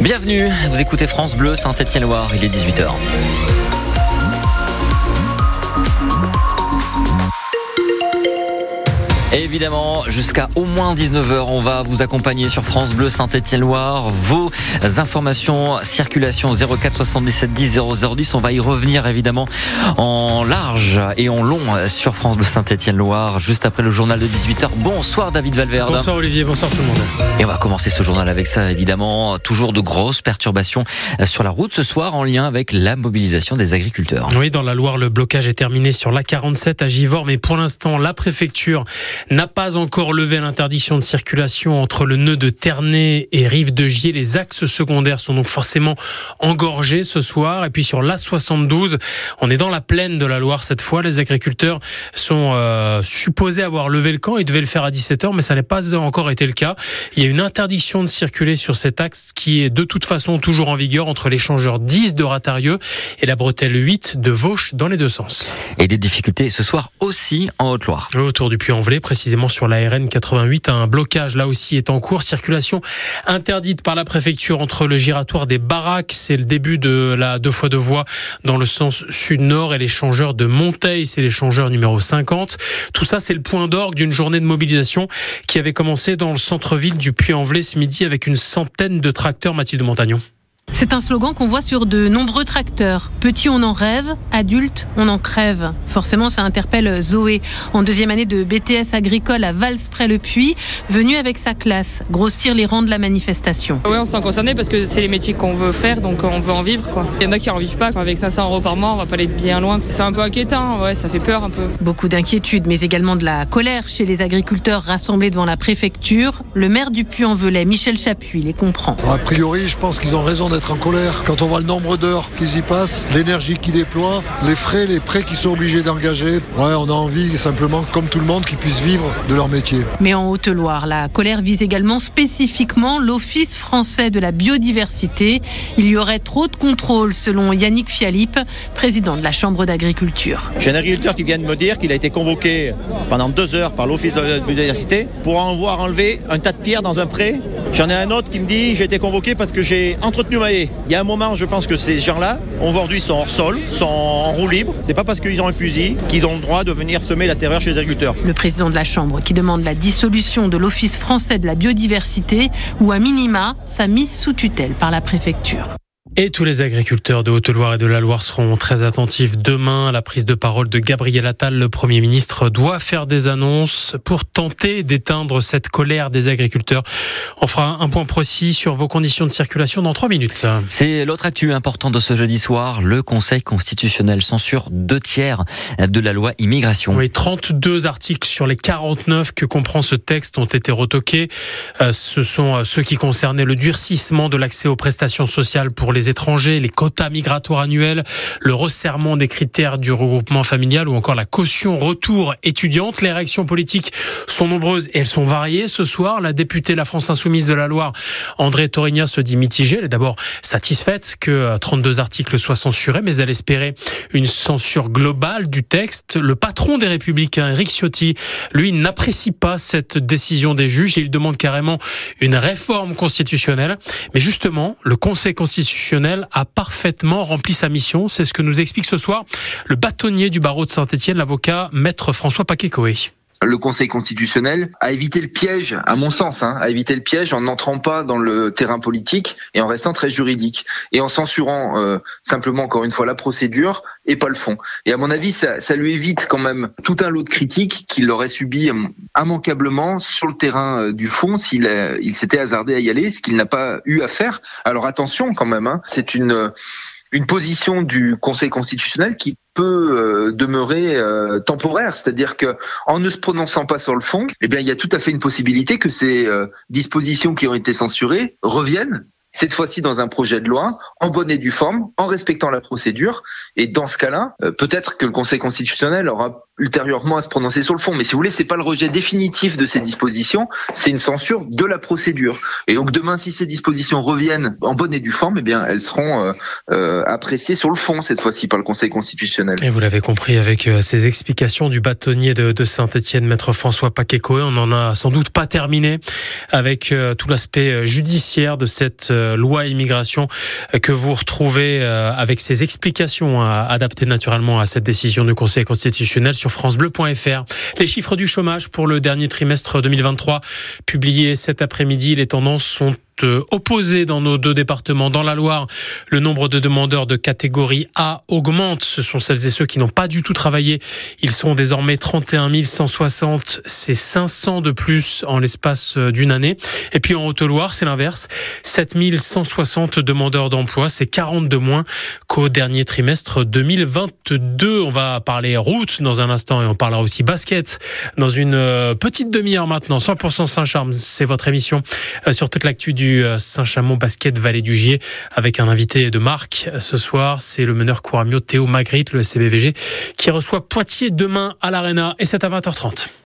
Bienvenue, vous écoutez France Bleu Saint-Étienne-Loire, il est 18h. Évidemment, jusqu'à au moins 19h, on va vous accompagner sur France Bleu Saint-Étienne-Loire. Vos informations, circulation 04 77 10 0010. On va y revenir évidemment en large et en long sur France Bleu Saint-Étienne-Loire, juste après le journal de 18h. Bonsoir David Valverde. Bonsoir Olivier, bonsoir tout le monde. Et on va commencer ce journal avec ça évidemment. Toujours de grosses perturbations sur la route ce soir en lien avec la mobilisation des agriculteurs. Oui, dans la Loire, le blocage est terminé sur l'A47 à Givors, mais pour l'instant, la préfecture n'a pas encore levé l'interdiction de circulation entre le nœud de Ternay et Rive de Gier. Les axes secondaires sont donc forcément engorgés ce soir. Et puis sur l'A72, on est dans la plaine de la Loire cette fois. Les agriculteurs sont euh, supposés avoir levé le camp. Ils devaient le faire à 17h, mais ça n'a pas encore été le cas. Il y a une interdiction de circuler sur cet axe qui est de toute façon toujours en vigueur entre l'échangeur 10 de Ratarieux et la bretelle 8 de Vauche dans les deux sens. Et des difficultés ce soir aussi en Haute-Loire. Autour du Puy-en-Velay, précisément sur la RN 88. Un blocage là aussi est en cours. Circulation interdite par la préfecture entre le giratoire des Baraques, c'est le début de la deux fois deux voies dans le sens sud-nord et l'échangeur de Monteil, c'est l'échangeur numéro 50. Tout ça, c'est le point d'orgue d'une journée de mobilisation qui avait commencé dans le centre-ville du Puy-en-Velay ce midi avec une centaine de tracteurs Mathilde Montagnon. C'est un slogan qu'on voit sur de nombreux tracteurs. Petit, on en rêve, adulte, on en crève. Forcément, ça interpelle Zoé, en deuxième année de BTS agricole à Vals-près-le-Puy, venue avec sa classe, grossir les rangs de la manifestation. Oui, on s'en concerné parce que c'est les métiers qu'on veut faire, donc on veut en vivre. Quoi. Il y en a qui en vivent pas. Avec 500 euros par mois, on va pas aller bien loin. C'est un peu inquiétant, ouais, ça fait peur un peu. Beaucoup d'inquiétude, mais également de la colère chez les agriculteurs rassemblés devant la préfecture. Le maire du Puy-en-Velay, Michel Chapuis, les comprend. A priori, je pense qu'ils ont raison d'être en colère. Quand on voit le nombre d'heures qu'ils y passent, l'énergie qu'ils déploient, les frais, les prêts qu'ils sont obligés d'engager, ouais, on a envie simplement, comme tout le monde, qu'ils puissent vivre de leur métier. Mais en Haute-Loire, la colère vise également spécifiquement l'Office français de la biodiversité. Il y aurait trop de contrôle, selon Yannick Fialip, président de la Chambre d'agriculture. J'ai un agriculteur qui vient de me dire qu'il a été convoqué pendant deux heures par l'Office de la biodiversité pour en voir enlever un tas de pierres dans un pré. J'en ai un autre qui me dit j'ai été convoqué parce que j'ai entretenu ma. Il y a un moment, je pense que ces gens-là, aujourd'hui, sont hors sol, sont en roue libre. C'est pas parce qu'ils ont un fusil qu'ils ont le droit de venir semer la terreur chez les agriculteurs. Le président de la Chambre qui demande la dissolution de l'Office français de la biodiversité ou à minima sa mise sous tutelle par la préfecture. Et tous les agriculteurs de Haute-Loire et de la Loire seront très attentifs demain à la prise de parole de Gabriel Attal. Le Premier ministre doit faire des annonces pour tenter d'éteindre cette colère des agriculteurs. On fera un point précis sur vos conditions de circulation dans trois minutes. C'est l'autre actu important de ce jeudi soir. Le Conseil constitutionnel censure deux tiers de la loi immigration. Oui, 32 articles sur les 49 que comprend ce texte ont été retoqués. Euh, ce sont ceux qui concernaient le durcissement de l'accès aux prestations sociales pour les étrangers, les quotas migratoires annuels, le resserrement des critères du regroupement familial ou encore la caution retour étudiante. Les réactions politiques sont nombreuses et elles sont variées. Ce soir, la députée La France Insoumise de la Loire, André Torigna, se dit mitigée. Elle est d'abord satisfaite que 32 articles soient censurés, mais elle espérait une censure globale du texte. Le patron des Républicains, Eric Ciotti, lui, n'apprécie pas cette décision des juges et il demande carrément une réforme constitutionnelle. Mais justement, le Conseil constitutionnel a parfaitement rempli sa mission. C'est ce que nous explique ce soir le bâtonnier du barreau de Saint-Etienne, l'avocat maître François Paquet-Coé le Conseil constitutionnel a évité le piège, à mon sens, hein, a évité le piège en n'entrant pas dans le terrain politique et en restant très juridique et en censurant euh, simplement encore une fois la procédure et pas le fond. Et à mon avis, ça, ça lui évite quand même tout un lot de critiques qu'il aurait subi immanquablement sur le terrain euh, du fond s'il il s'était hasardé à y aller, ce qu'il n'a pas eu à faire. Alors attention quand même, hein, c'est une une position du Conseil constitutionnel qui peut euh, demeurer euh, temporaire, c'est-à-dire que en ne se prononçant pas sur le fond, eh bien il y a tout à fait une possibilité que ces euh, dispositions qui ont été censurées reviennent cette fois-ci dans un projet de loi, en bonne et due forme, en respectant la procédure. Et dans ce cas-là, peut-être que le Conseil constitutionnel aura ultérieurement à se prononcer sur le fond. Mais si vous voulez, c'est pas le rejet définitif de ces dispositions, c'est une censure de la procédure. Et donc demain, si ces dispositions reviennent en bonne et due forme, eh bien, elles seront euh, euh, appréciées sur le fond cette fois-ci par le Conseil constitutionnel. Et vous l'avez compris avec euh, ces explications du bâtonnier de, de Saint-Étienne, maître François Paquet-Coé, on n'en a sans doute pas terminé avec tout l'aspect judiciaire de cette loi immigration que vous retrouvez avec ces explications adaptées naturellement à cette décision du Conseil constitutionnel sur francebleu.fr. Les chiffres du chômage pour le dernier trimestre 2023 publiés cet après-midi, les tendances sont opposés dans nos deux départements. Dans la Loire, le nombre de demandeurs de catégorie A augmente. Ce sont celles et ceux qui n'ont pas du tout travaillé. Ils sont désormais 31 160. C'est 500 de plus en l'espace euh, d'une année. Et puis en Haute-Loire, c'est l'inverse. 7 160 demandeurs d'emploi. C'est 40 de moins qu'au dernier trimestre 2022. On va parler route dans un instant et on parlera aussi basket dans une euh, petite demi-heure maintenant. 100% Saint-Charmes, c'est votre émission sur toute l'actu du euh, Saint-Chamond Basket Vallée du Gier avec un invité de marque ce soir. C'est le meneur Couramio Théo Magritte, le SCBVG, qui reçoit Poitiers demain à l'Arena et c'est à 20h30.